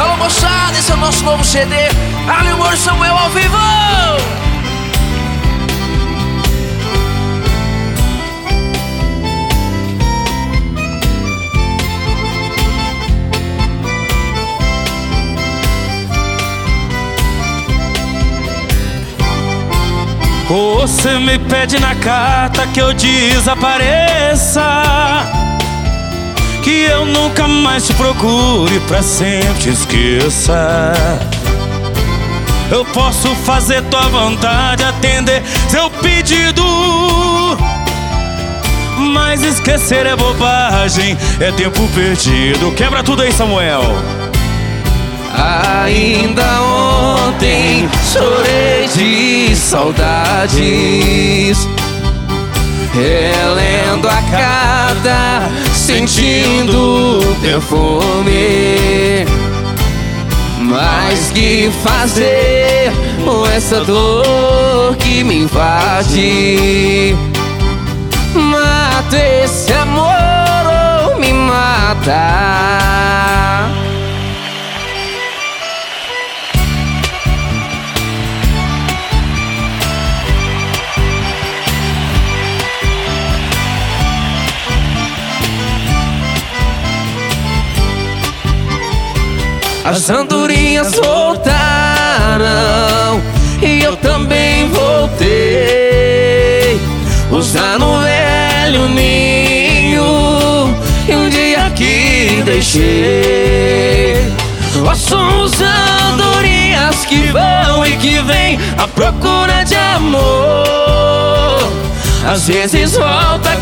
Alô moçada, esse é o nosso novo CD Arlio Moro Samuel ao vivo! Você me pede na carta que eu desapareça Que eu nunca mais te procure pra sempre te esqueça. Eu posso fazer tua vontade, atender seu pedido. Mas esquecer é bobagem, é tempo perdido. Quebra tudo aí, Samuel. Ainda ontem chorei de saudades Relendo a carta, sentindo o perfume Mas que fazer com essa dor que me invade? Mata esse amor ou me mata As andorinhas voltaram e eu também voltei. Usando o velho ninho e um dia que deixei. Nós somos andorinhas que vão e que vêm à procura de amor. Às vezes volta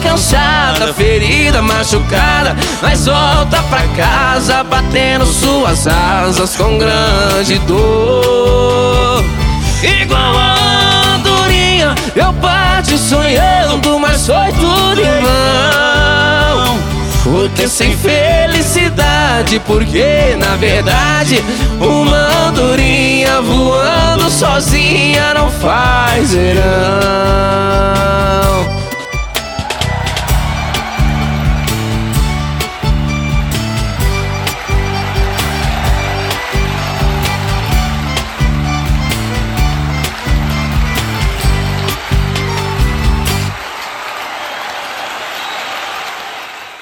ferida, machucada Mas volta pra casa batendo suas asas com grande dor. Igual a andorinha, eu parti sonhando, mas foi tudo em vão. Porque sem felicidade, porque na verdade Uma andorinha voando sozinha não faz verão